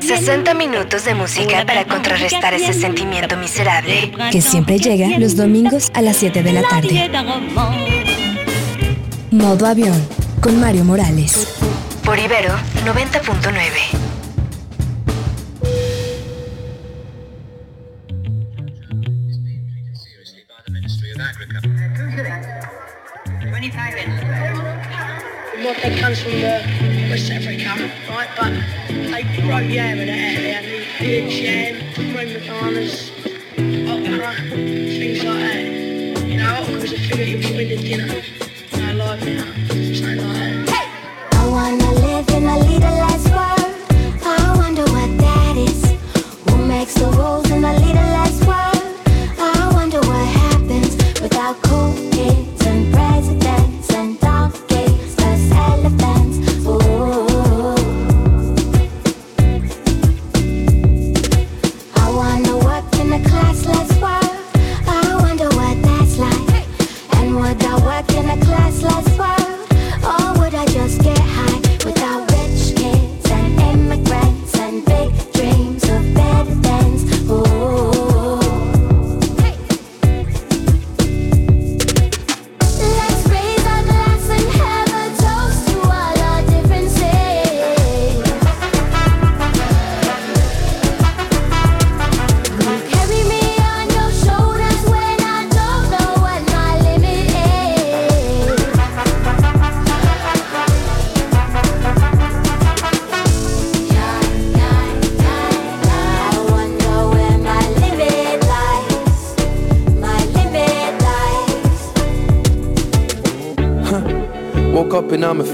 60 minutos de música para contrarrestar ese sentimiento miserable que siempre llega los domingos a las 7 de la tarde. Modo avión con Mario Morales. Por Ibero 90.9. What comes from the West Africa, right? But they grow yam in the area, and beans, yam, ring bananas, okra, things like that. You know, okra is a figure you put in the dinner. I like it,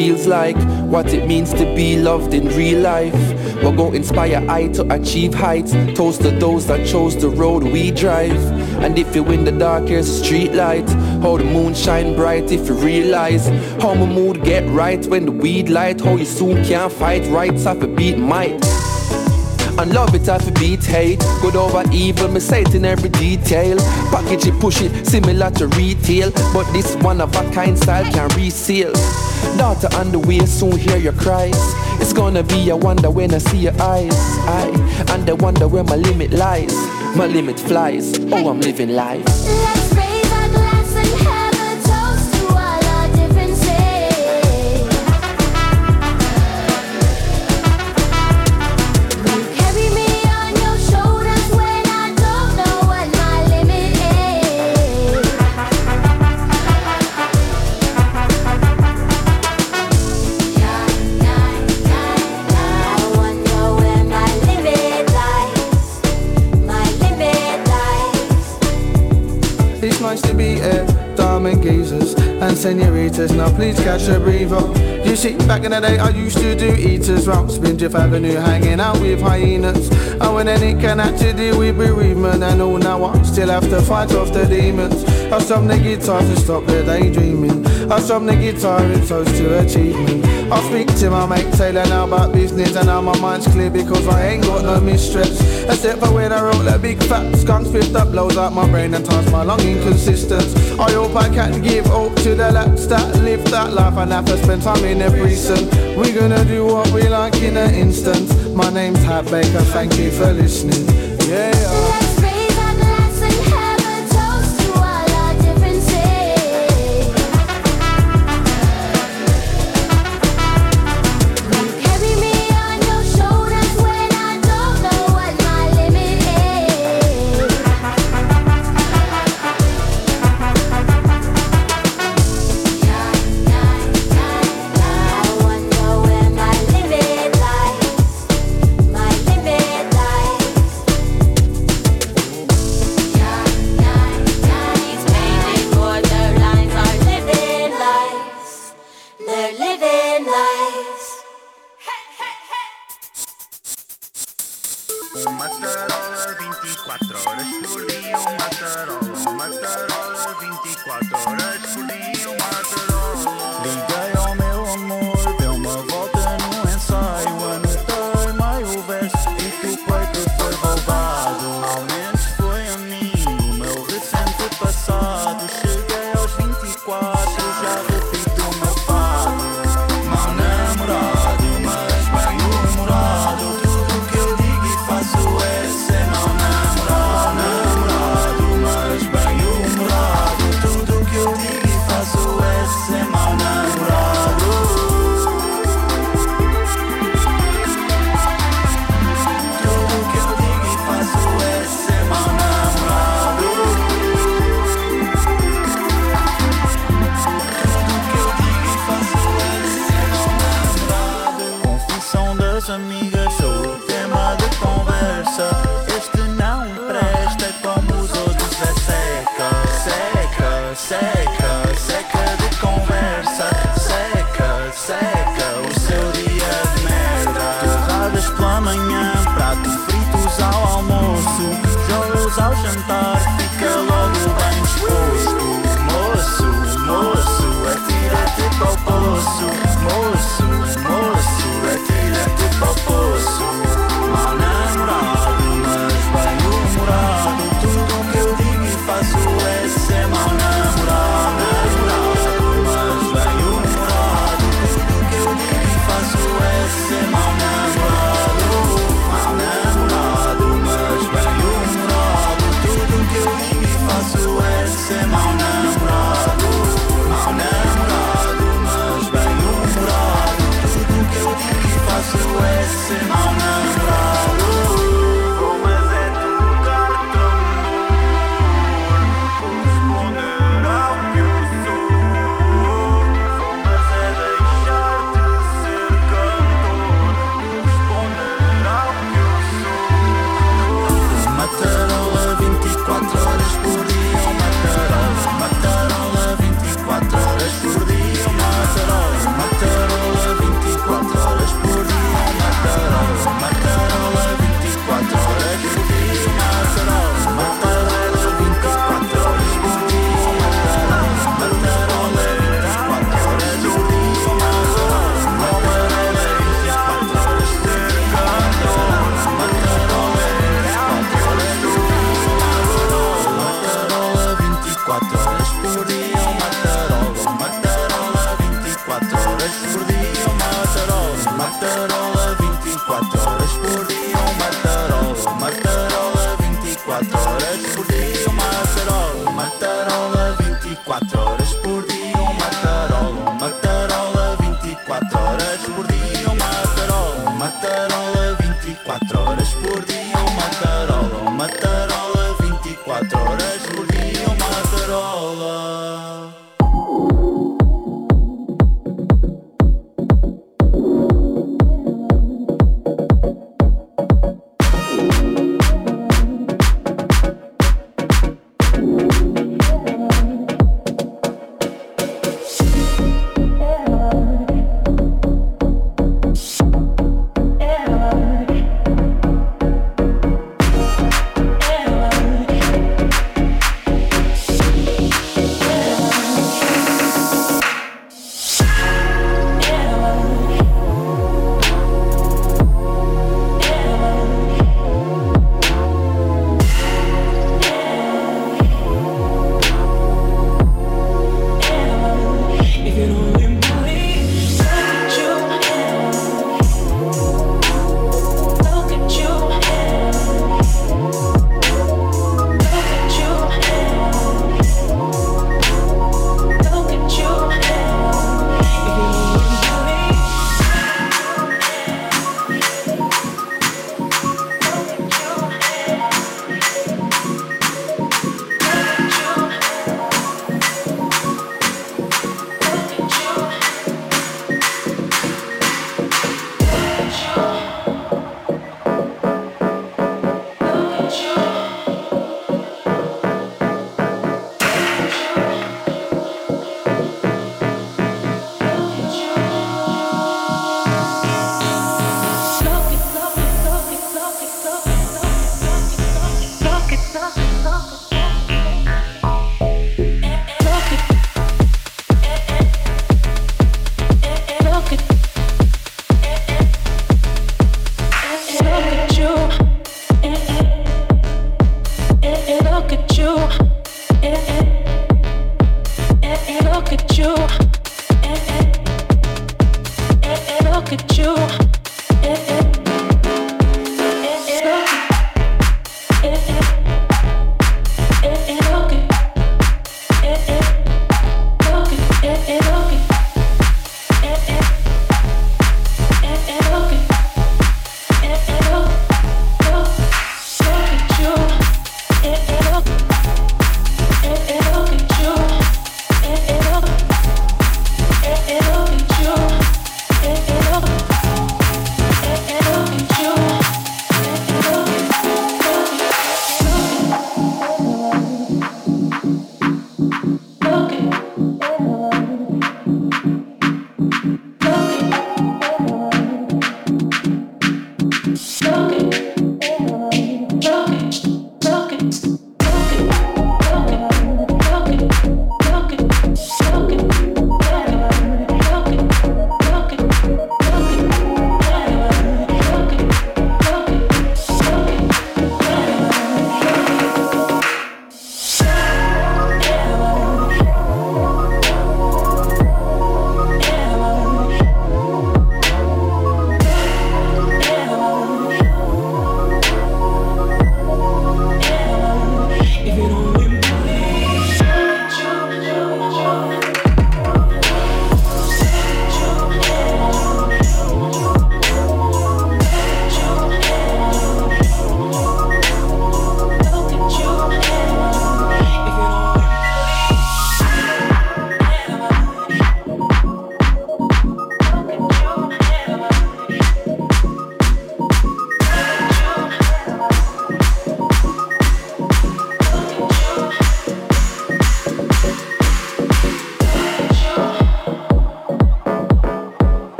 feels like what it means to be loved in real life. We'll go inspire I to achieve heights. Toast to those that chose the road we drive. And if you in the dark, here's a street light. How the moon shine bright if you realize how my mood get right when the weed light. How you soon can't fight rights off a beat might. And love it off a beat hate. Good over evil, me say it in every detail. Package it, push it, similar to retail. But this one of a kind style can reseal. Daughter on the way, soon hear your cries. It's gonna be a wonder when I see your eyes. I And I wonder where my limit lies. My limit flies, oh I'm living life Now please catch a breather. You see, back in the day, I used to do eaters round Spindrift Avenue, hanging out with hyenas. And when any can had to deal with bereavement, and all now I still have to fight off the demons. I strum the guitar to stop the daydreaming. I strum the guitar in toast to achievement. I speak to my mate Taylor now about business, and now my mind's clear because I ain't got no mistress. Except for when I roll that big fat skunk fist that blows out my brain and turns my lung inconsistent. I hope I can give hope to the lads that live that life and have to spend time in a prison. We're gonna do what we like in an instant. My name's Hat Baker, thank you for listening.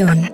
Avión.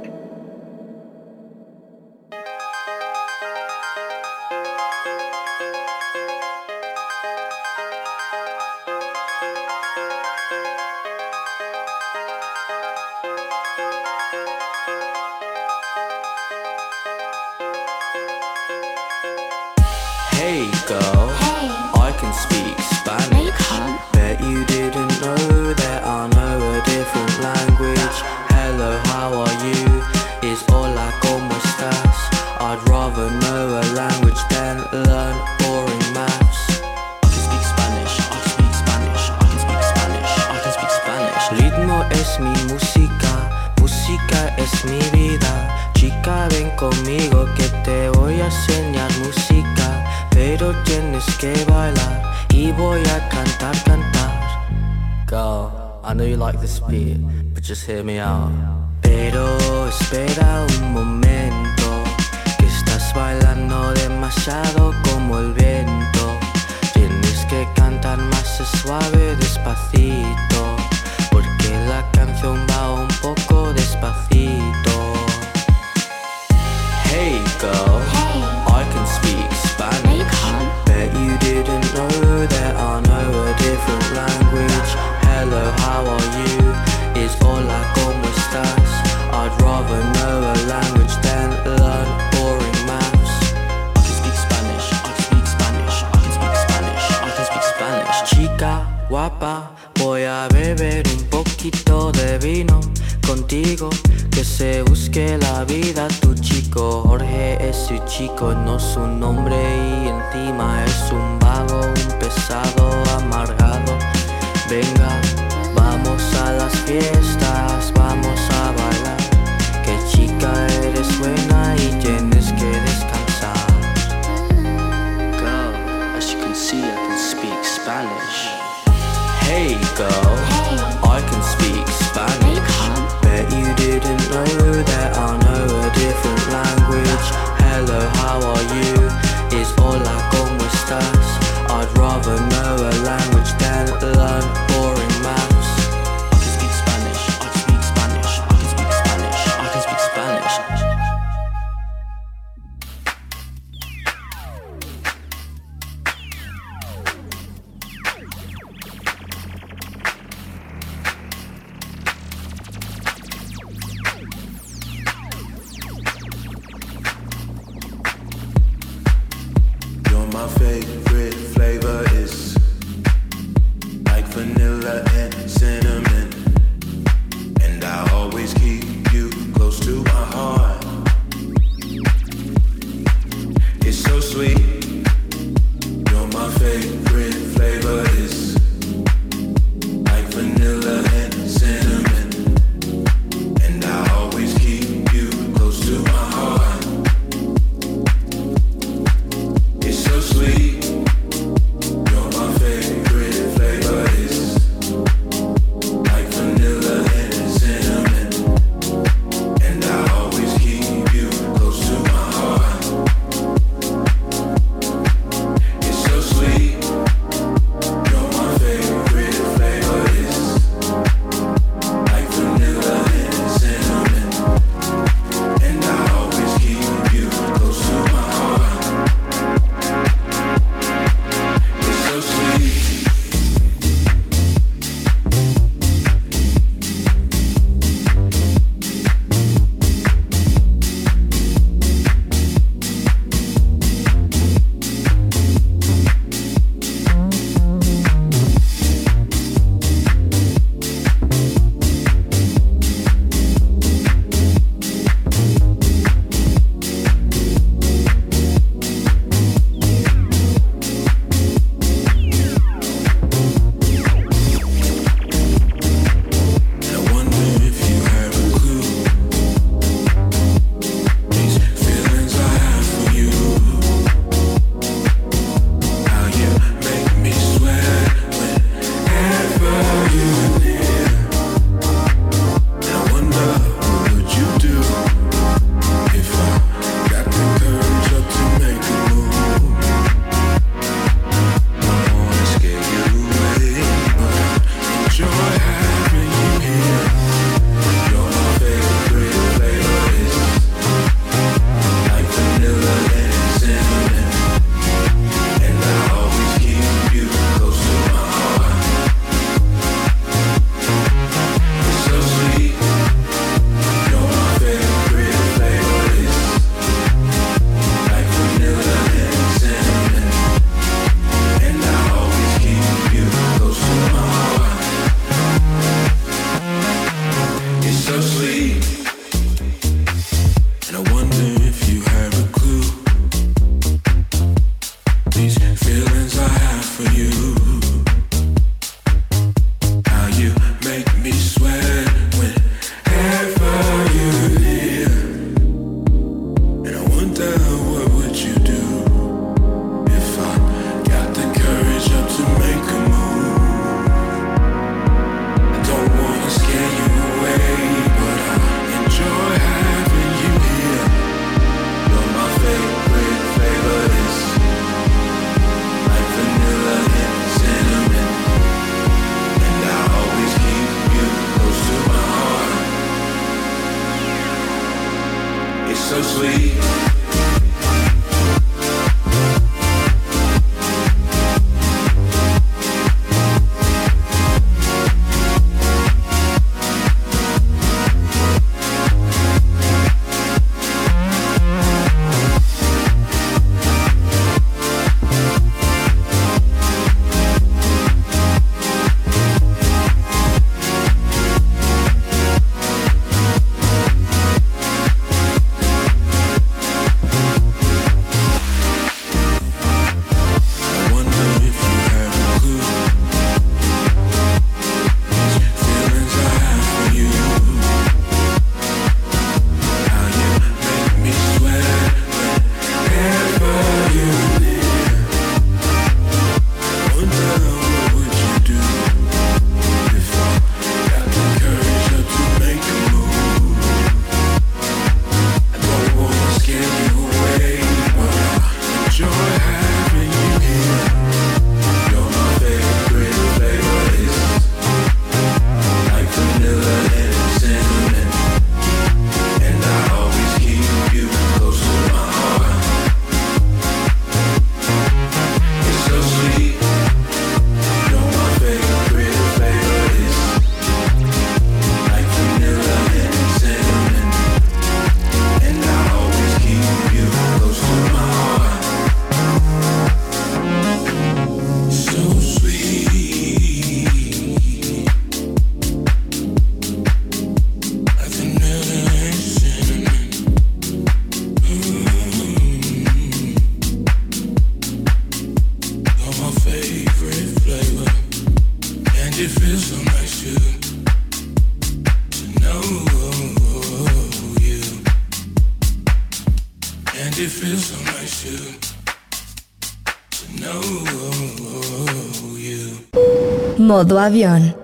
Modo avión.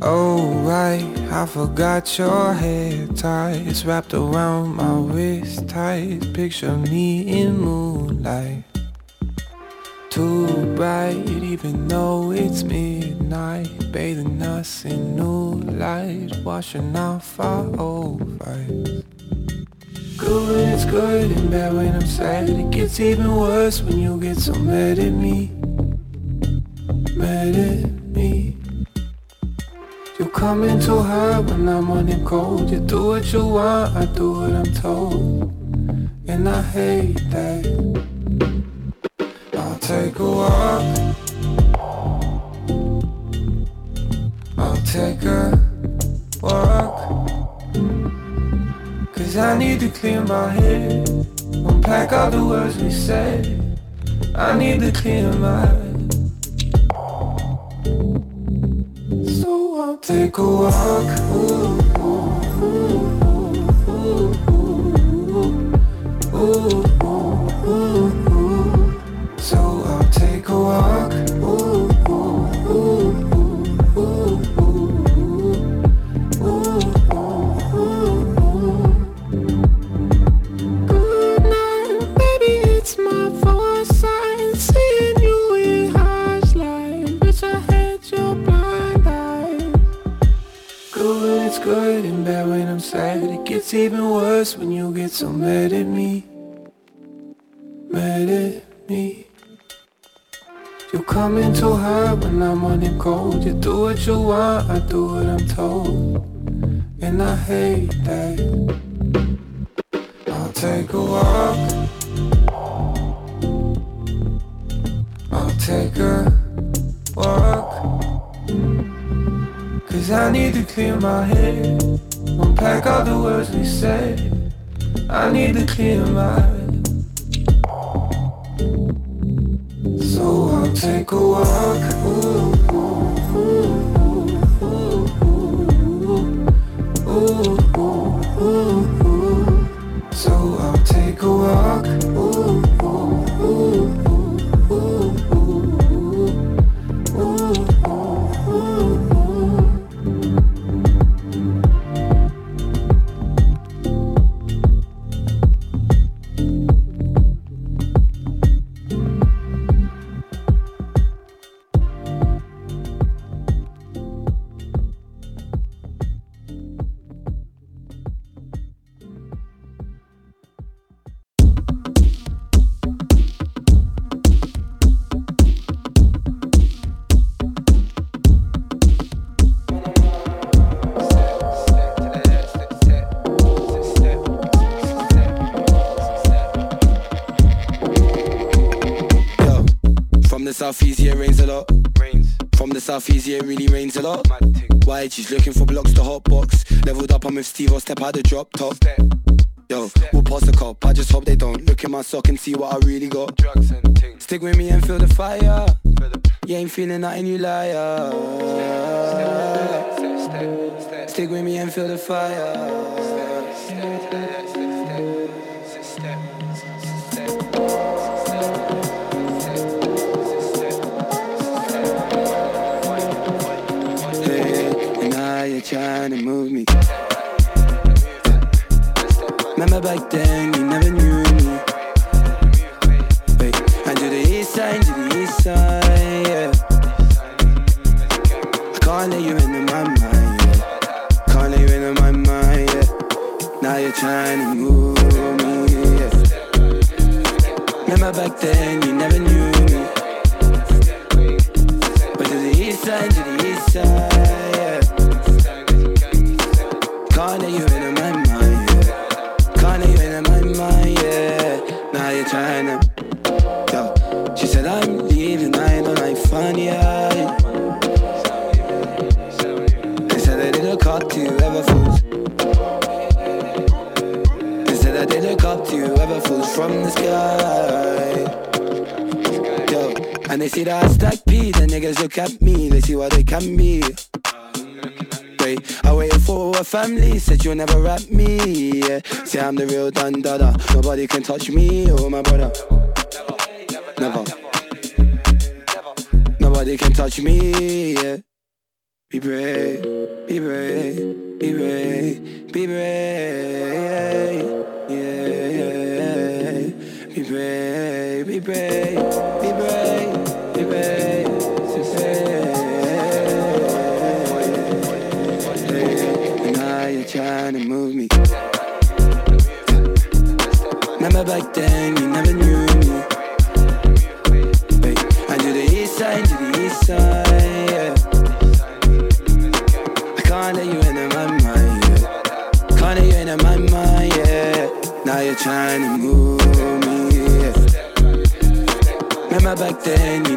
Oh right, I forgot your hair ties wrapped around my wrist tight. Picture me in moonlight. Too bright, even though it's midnight Bathing us in new light Washing off our old fights. Good when it's good and bad when I'm sad. It gets even worse when you get so mad at me. Mad at me. You come in too hard when I'm running cold. You do what you want, I do what I'm told. And I hate that. I'll take a walk. Take a walk. Cause I need to clear my head. Unpack all the words we said. I need to clear my head. So I'll take a walk. Ooh, It's even worse when you get so mad at me. Mad at me. You come in too hard when I'm on running cold. You do what you want, I do what I'm told. And I hate that. I'll take a walk. I'll take a walk. Cause I need to clear my head Unpack all the words we said. I need to clear my So I'll take a walk. Ooh. Southeast, yeah, it really rains a lot. Why she's looking for blocks to hot box. Leveled up, I'm with Steve, I'll step out the drop top. Yo, we'll pass the cop. I just hope they don't look in my sock and see what I really got. Stick with me and feel the fire. You ain't feeling nothing, you liar. Stick with me and feel the fire. Trying to move me. Remember back then, you never knew me. Wait, and to the east side, to the east side, yeah. I can't let you into my mind, yeah. Can't let you into my mind, yeah. Now you're trying to move me, yeah. Remember back then, you never knew see that I stack P, the niggas look at me, they see what they can be. Wait, I waited for a family, said you'll never rap me. Yeah. Say I'm the real Dun Dada, nobody can touch me or my brother. Never. Nobody can touch me, yeah. Be brave, be brave, be brave, be brave, yeah. Brave, be brave, be brave, trying to move me. Remember back then, you never knew me. I do the east side, to the east side, yeah. I can't let you into my mind, yeah. Can't let you into my mind, yeah. Now you're trying to move me. Remember back then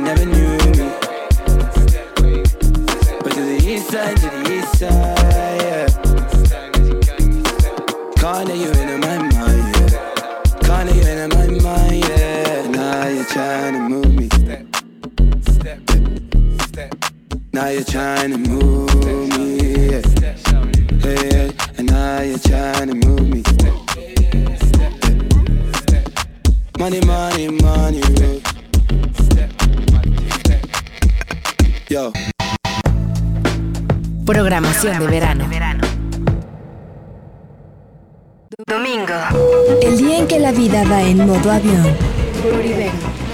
Now you're trying to move me, yeah. Hey, and now you're trying to move me. Money, money, money, Programación de verano. Domingo. El día en que la vida va en modo avión.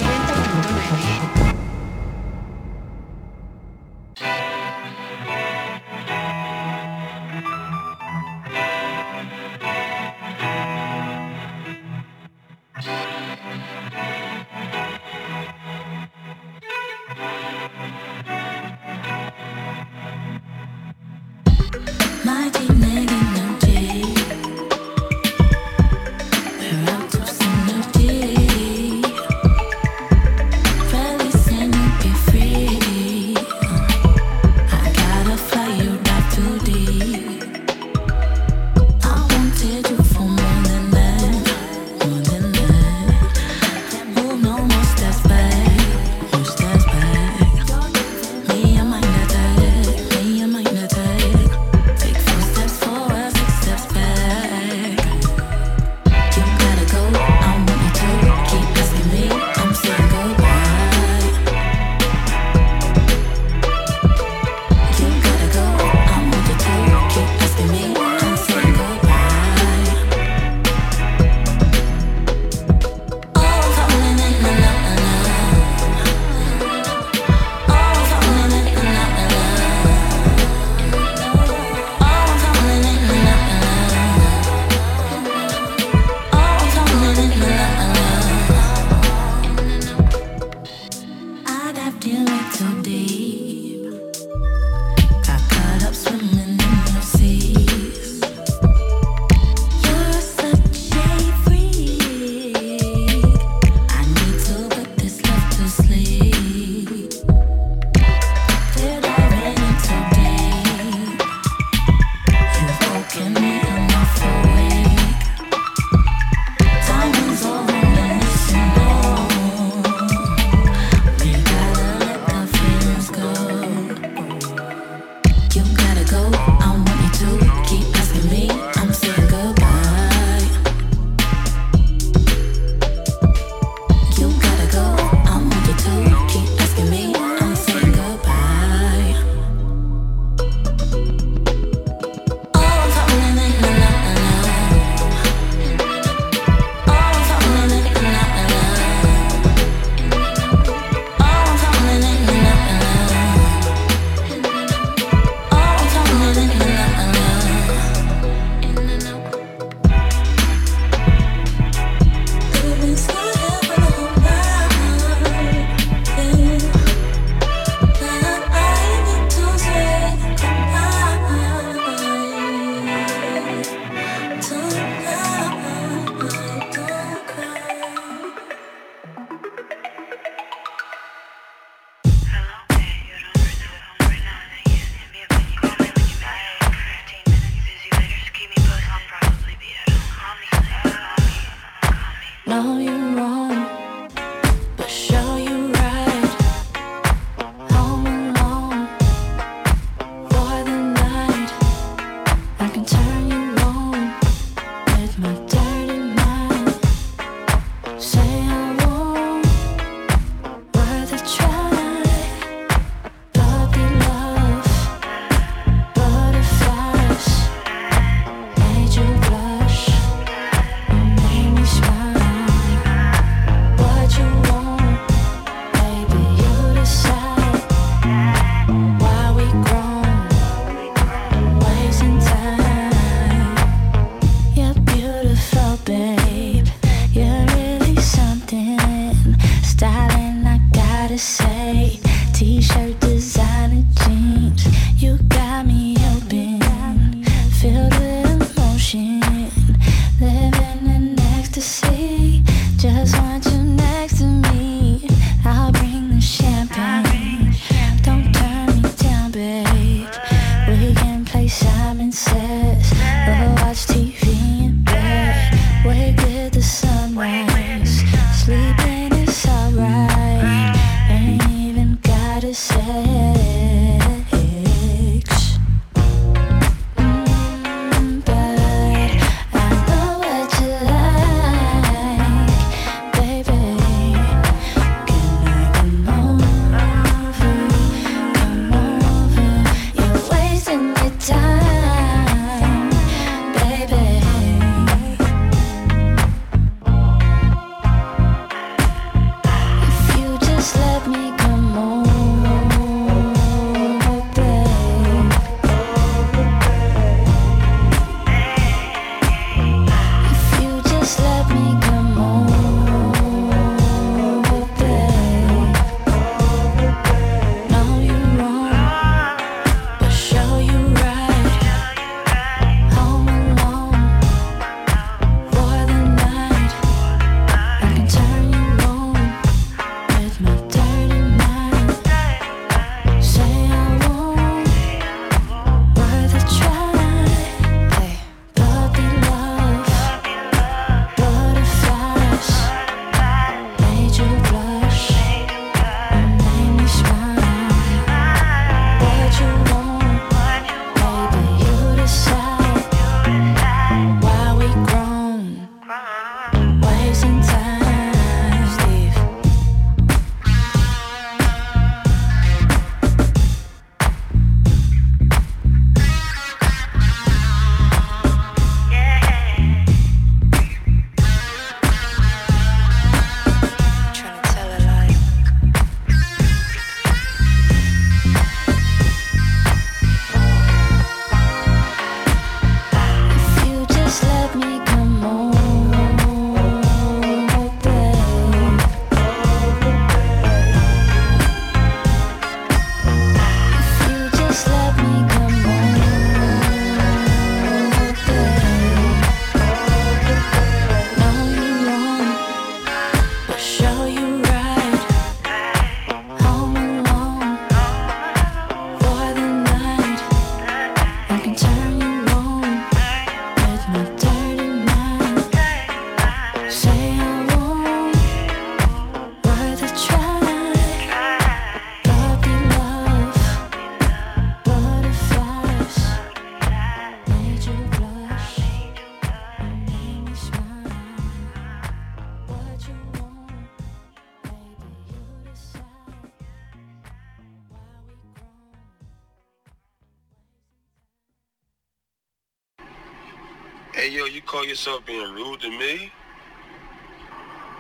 Hey, yo, you call yourself being rude to me?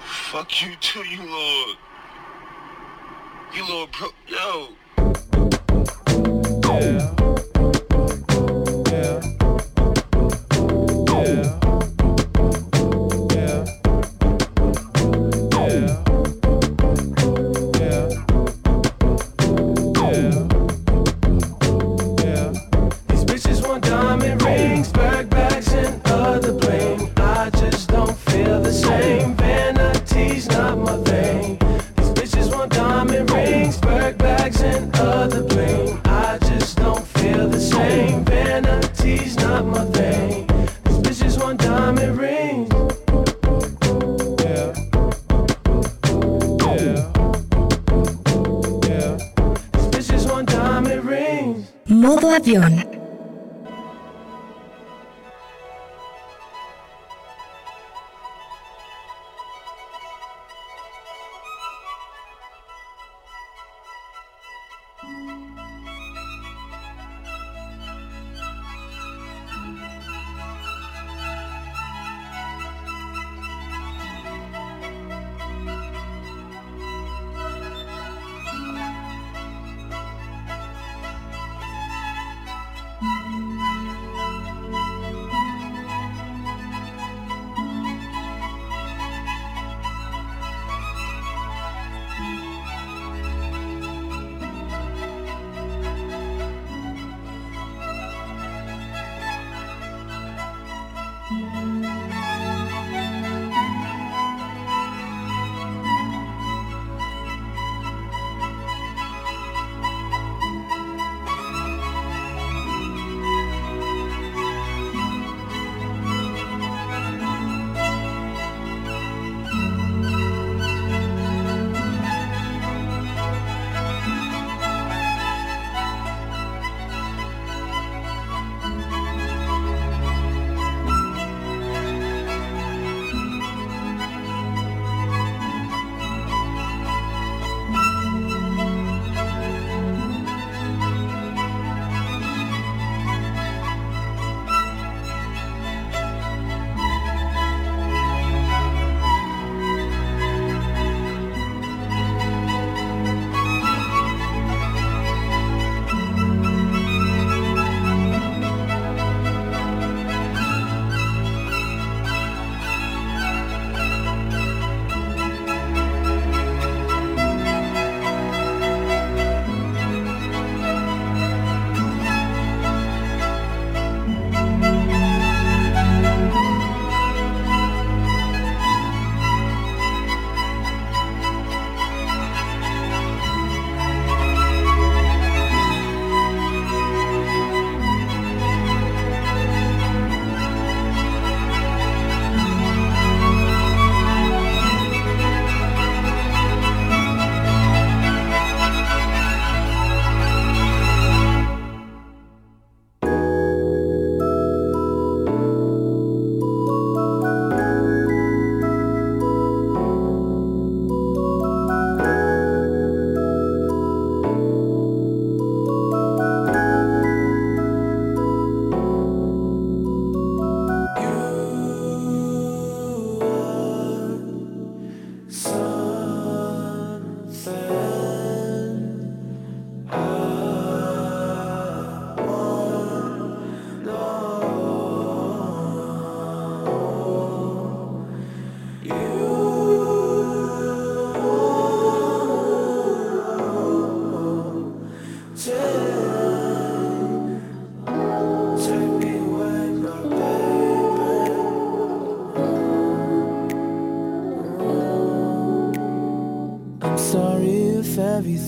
Fuck you too, you little... You little bro... Yo. Yeah.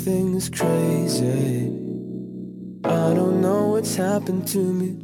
Everything's crazy. I don't know what's happened to me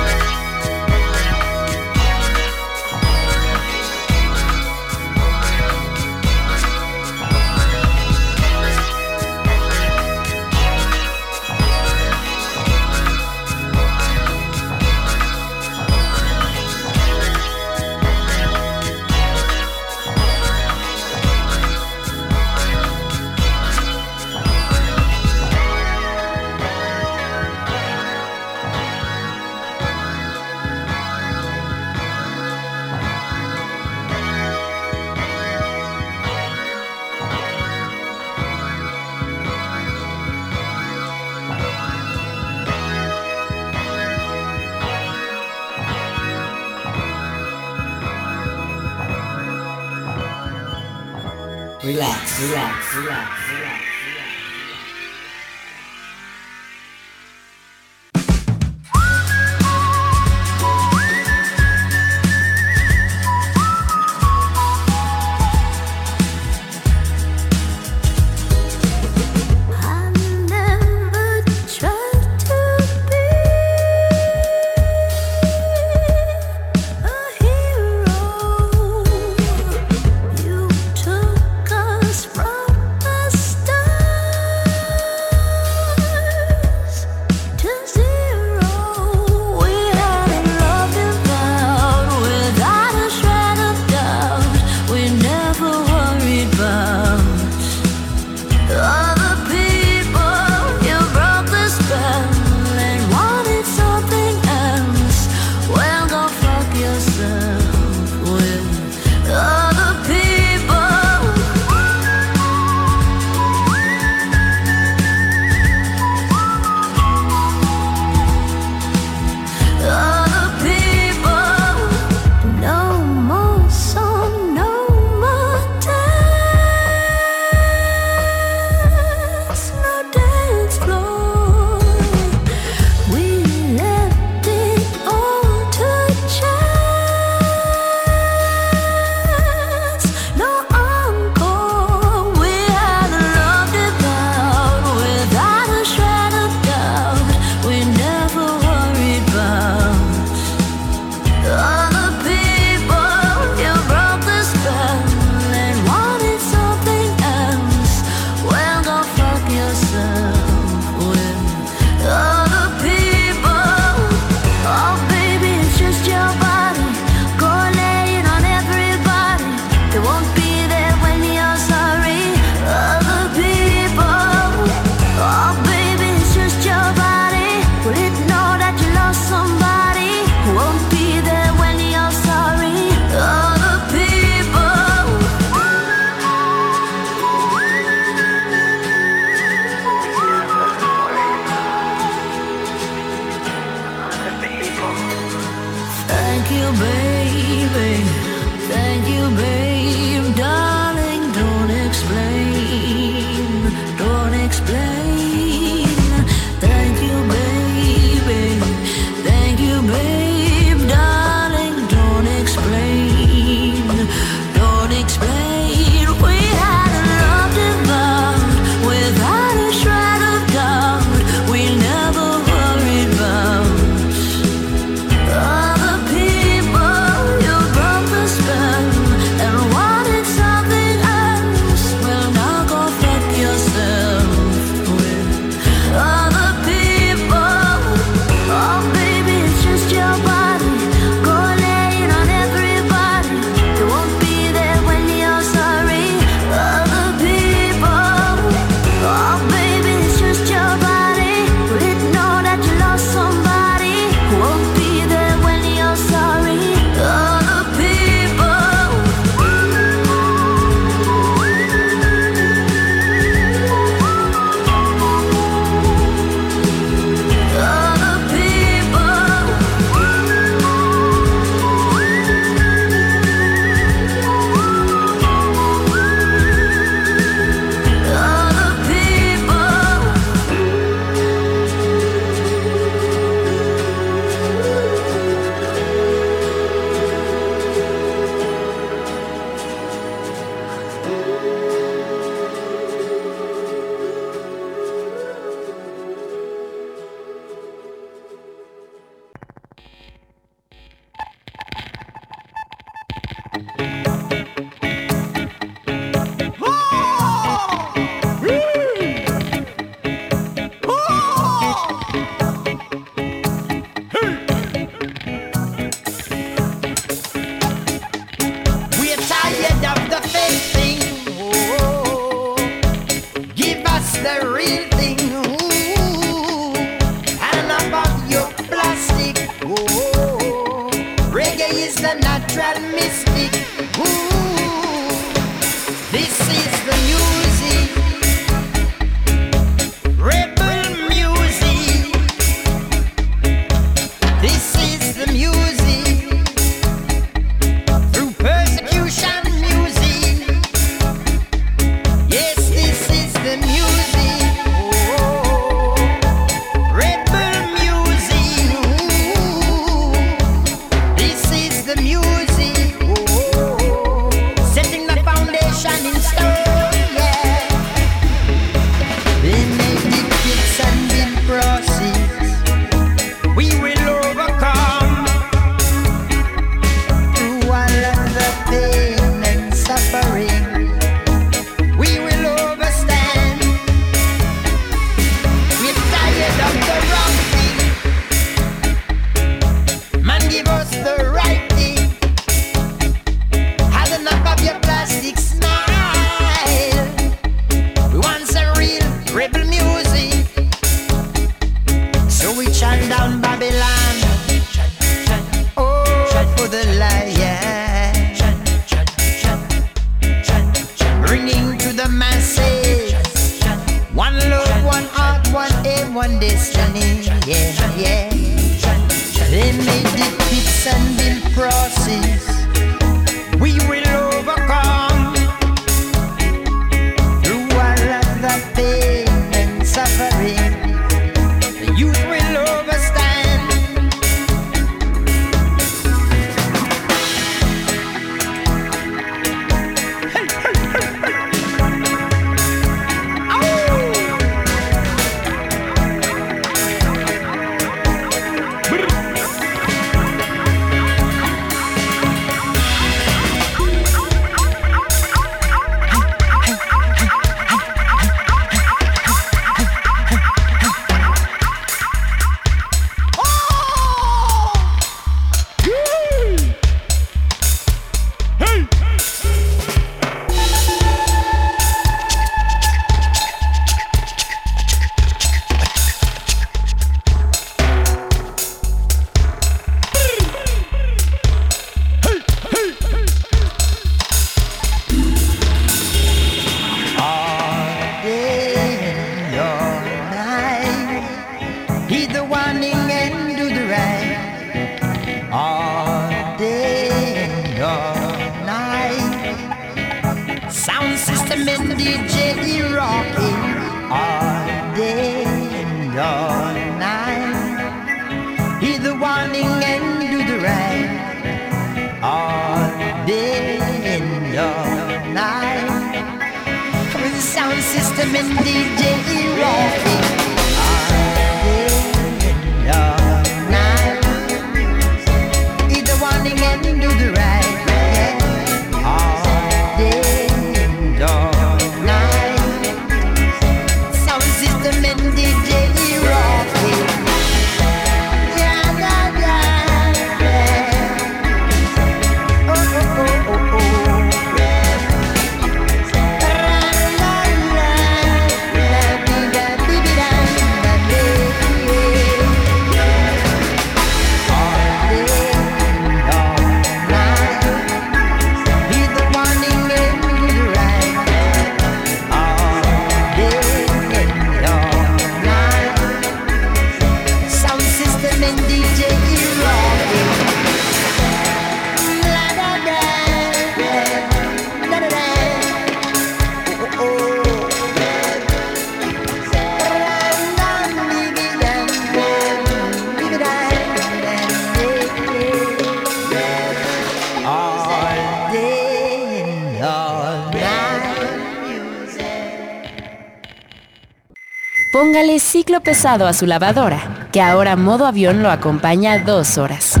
pesado a su lavadora, que ahora modo avión lo acompaña dos horas.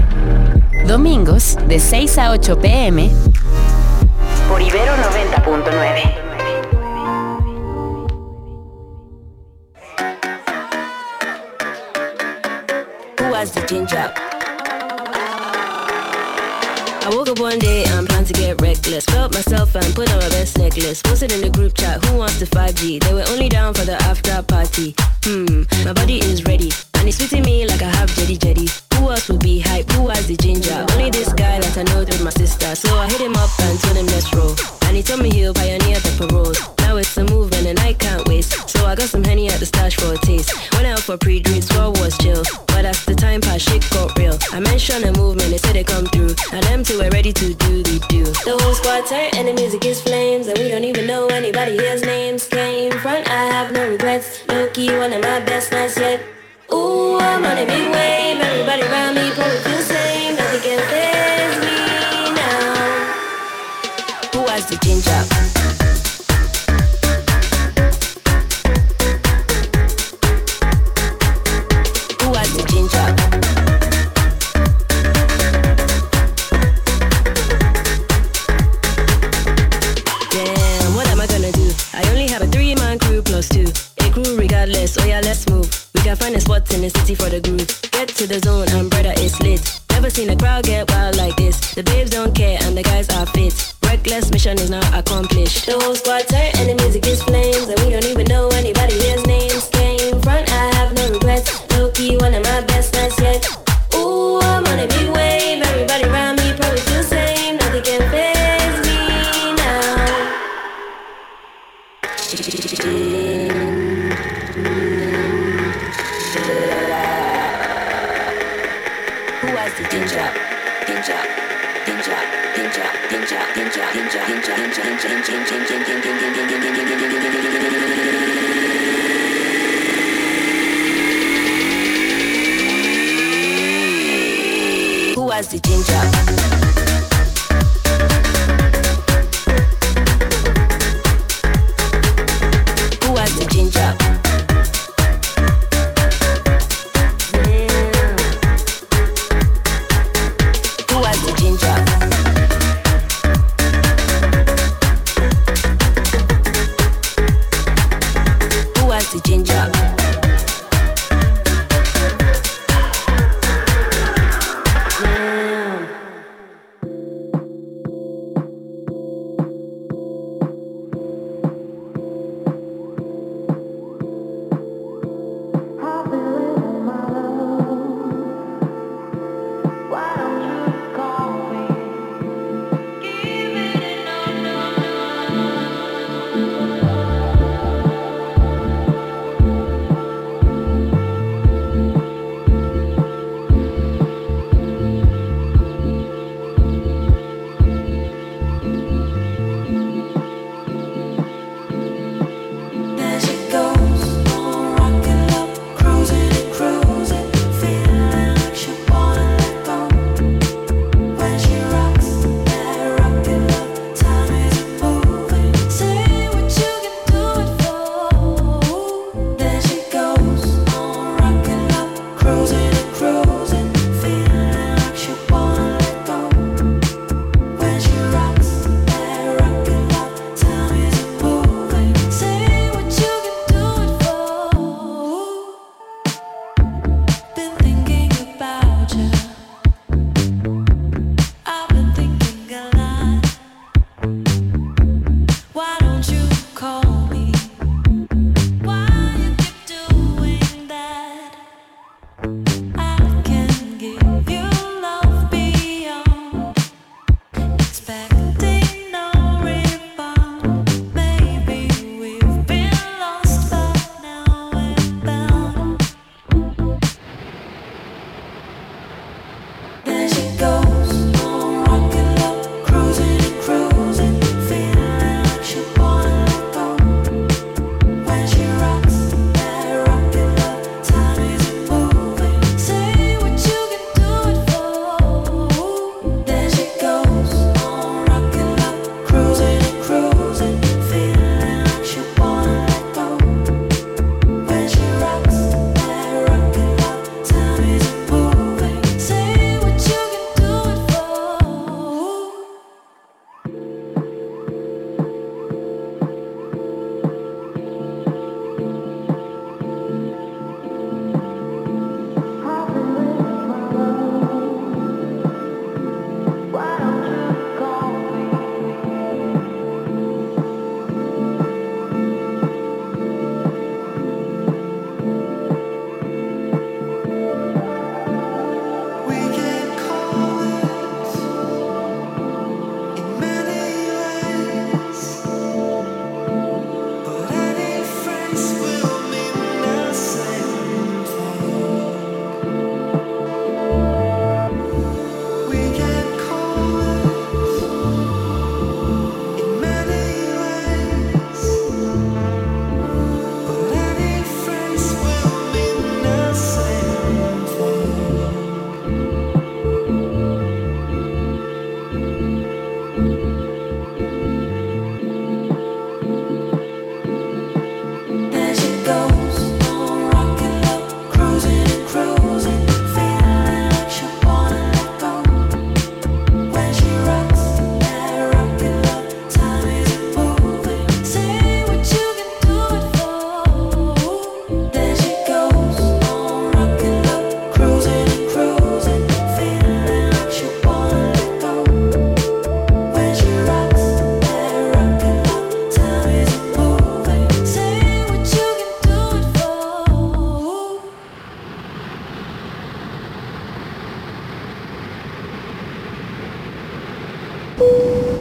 Domingos, de 6 a 8 pm, por Ibero 90.9. I woke up one day and planned to get reckless. Felt myself and put on my best necklace. Posted in the group chat, who wants the 5G? They were only down for the after party. Hmm, my body is ready. And it's fitting me like I have jetty jetty. Who else would be hype? Who has the ginger? Only this guy that I know through my sister. So I hit him up and told him let's roll. And he told me he'll pioneer the parole. Now it's a movement and I can't waste. So I got some henny at the stash for a taste. Went out for pre-drinks, swore was chill. But as the time passed, shit got real. I mentioned a movement, they said they come through. Now them two are ready to do the do. The whole squad tight and the music is flames. And we don't even know anybody here's names. Came front, I have no regrets. Low key, one of my best nights yet. Ooh, I'm on a big wave. Everybody around me probably feel same. Nothing can faze me now. Who has the ginger? Plus two. A crew regardless, oh yeah, let's move. We can find a spot in the city for the group. Get to the zone and brother it's lit. Never seen a crowd get wild like this. The babes don't care and the guys are fit. Reckless mission is now accomplished. The whole squad tight and the music is flames. And we don't even know anybody here's names. Came front, I have no regrets. Low key, one of my best nights yet. Ooh, I'm on a big wave. Everybody around me probably feel same. Nothing can faze me now. Who has the ginger?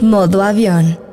Modo avión.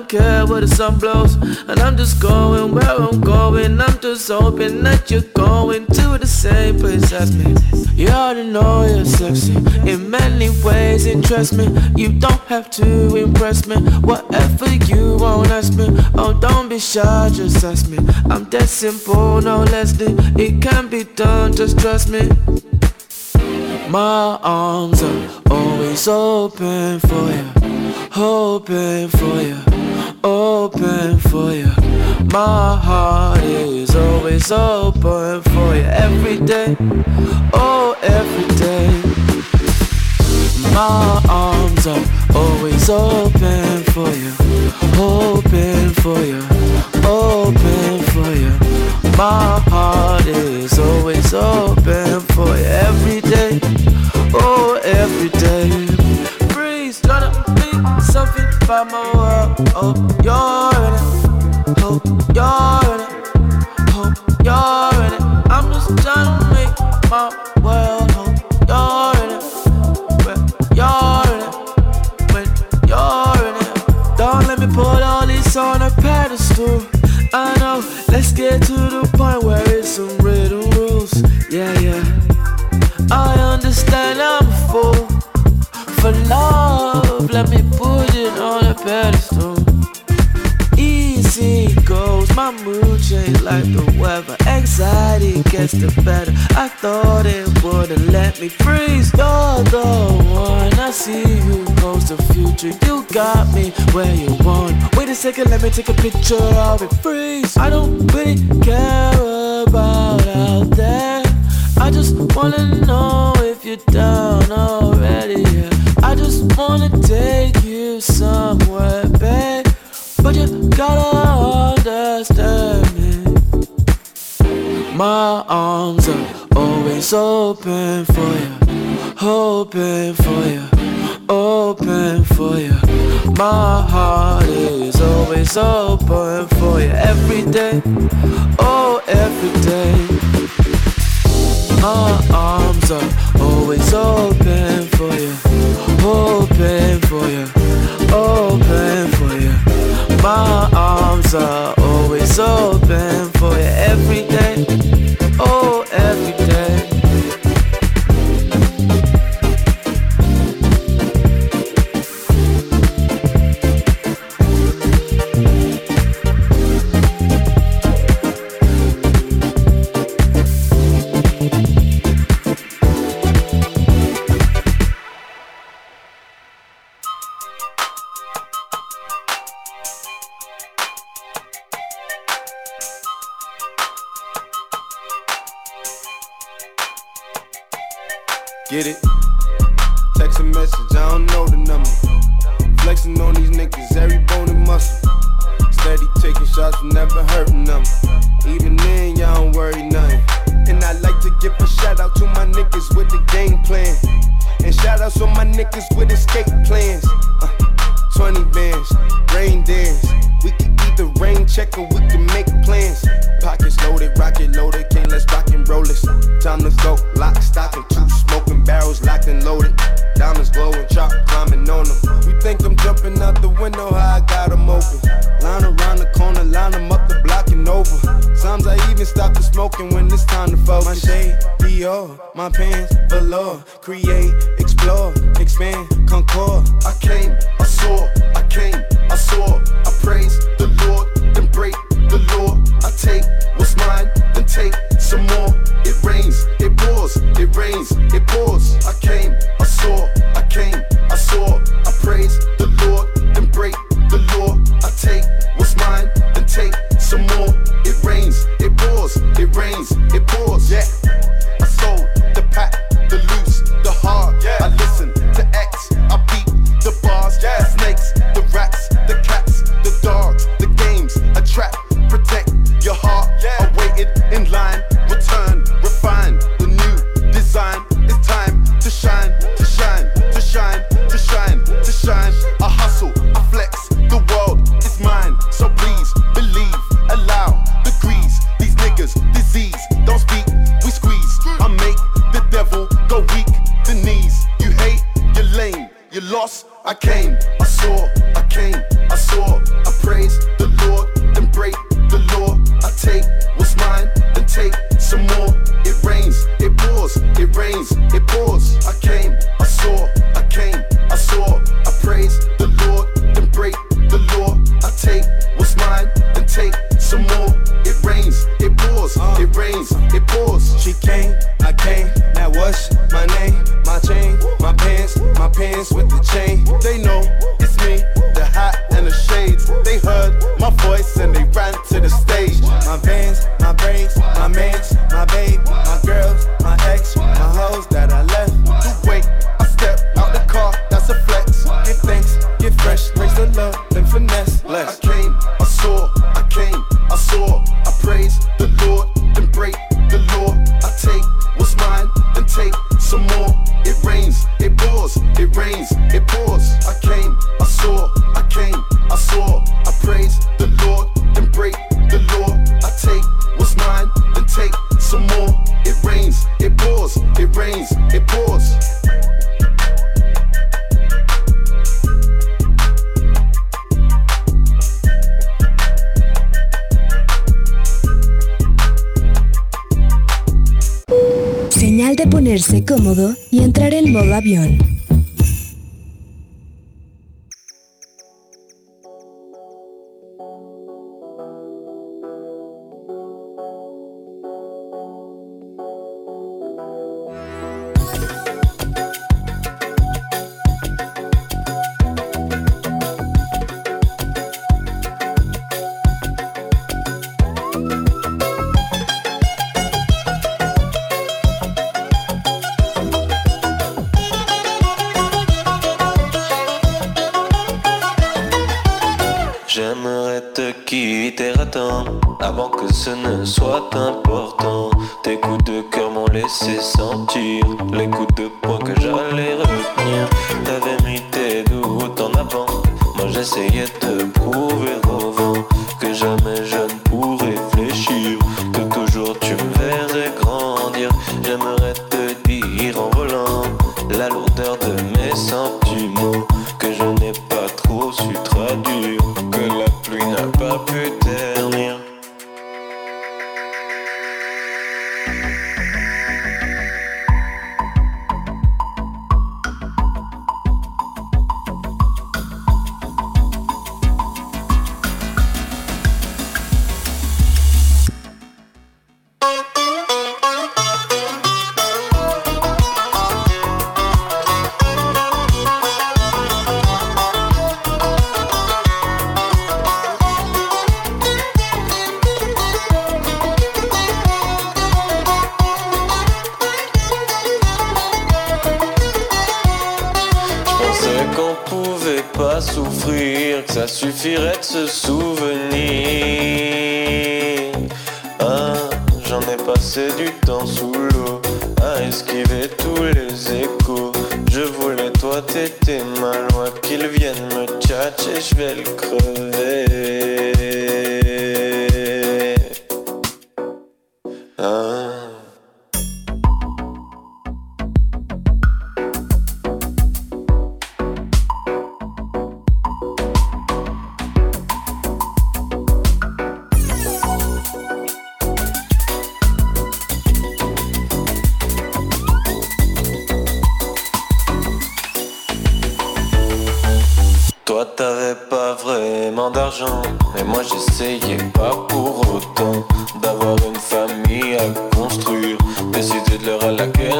Don't care where the sun blows. And I'm just going where I'm going. I'm just hoping that you're going to the same place as me. You already know you're sexy in many ways. And trust me, you don't have to impress me. Whatever you want, ask me. Oh, don't be shy, just ask me. I'm that simple, no less than it can be done. Just trust me. My arms are always open for you, hoping for you, open for you. My heart is always open for you every day, oh every day. My arms are always open for you, open for you, open for you. My heart is always open for you every day, oh every day. Something by my world. Oh, you're in it. Oh, you're in it. Oh, you're in it. I'm just tryna make my world. Oh, you're in it. When you're in it. When you're in it. Don't let me put all this on a pedestal. I know, let's get to the point where it's some written rules. Yeah, yeah. I understand I'm a fool my mood change like the weather. Anxiety gets the better. I thought it wouldn't let me freeze. You're the one. I see you goes the future. You got me where you want. Wait a second, let me take a picture of it. Freeze. I don't really care about out there. I just wanna know if you're down already. Yeah. I just wanna take you somewhere, babe. But you gotta My arms are always open for you, open for you, open for you. My heart is always open for you every day, oh every day. My arms are always open for you, open for you, open for you. My arms are always open every day,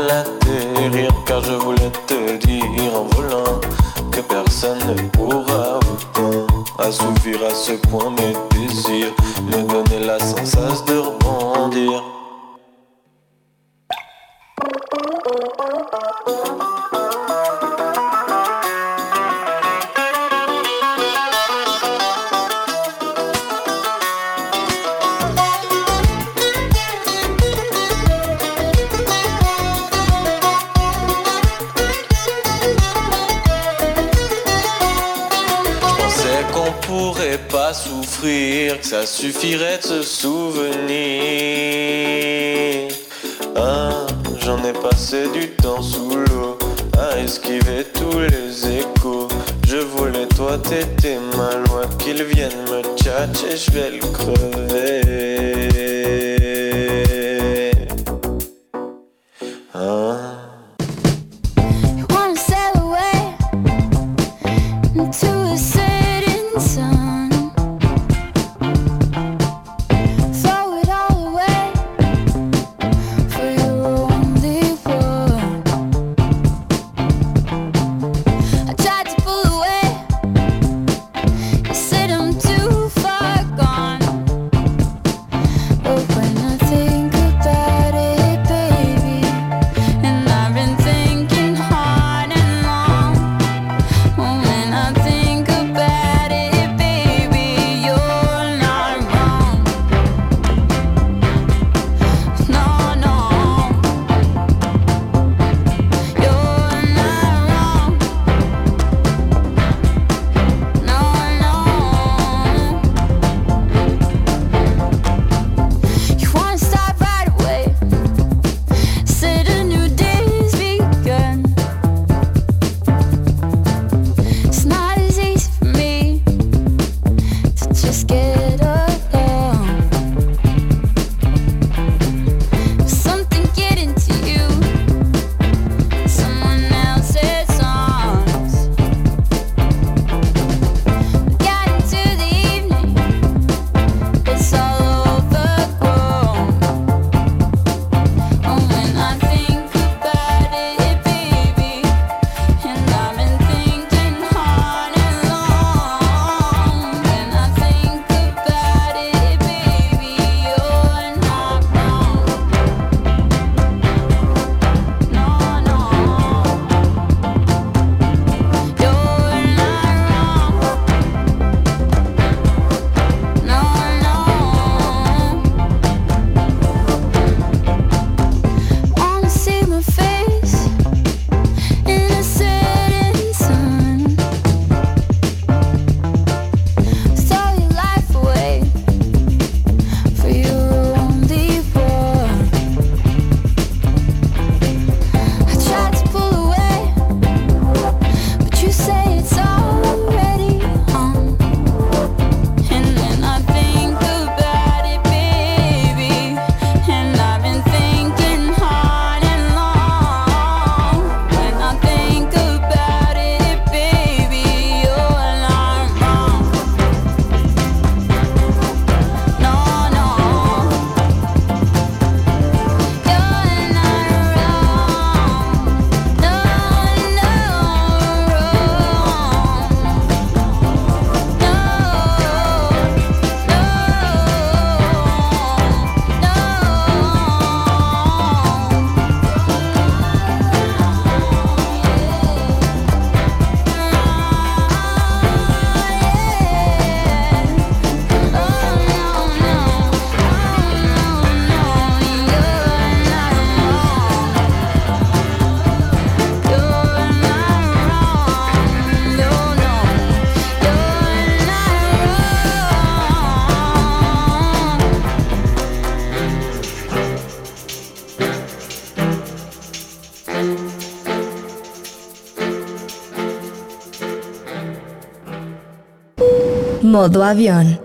atterrir car je voulais te dire en volant que personne ne pourra autant assouvir à ce point mes désirs, me donner la sensation de rebondir. que ça suffirait de se souvenir. Ah, j'en ai passé du temps sous l'eau à esquiver tous les échos. Je voulais toi, t'étais mal loin qu'ils viennent me tchatcher, je vais le crever. Modo avión.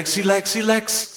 Lexi, Lexi, Lex.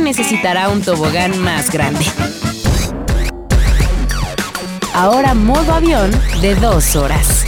necesitará un tobogán más grande. Ahora modo avión de dos horas.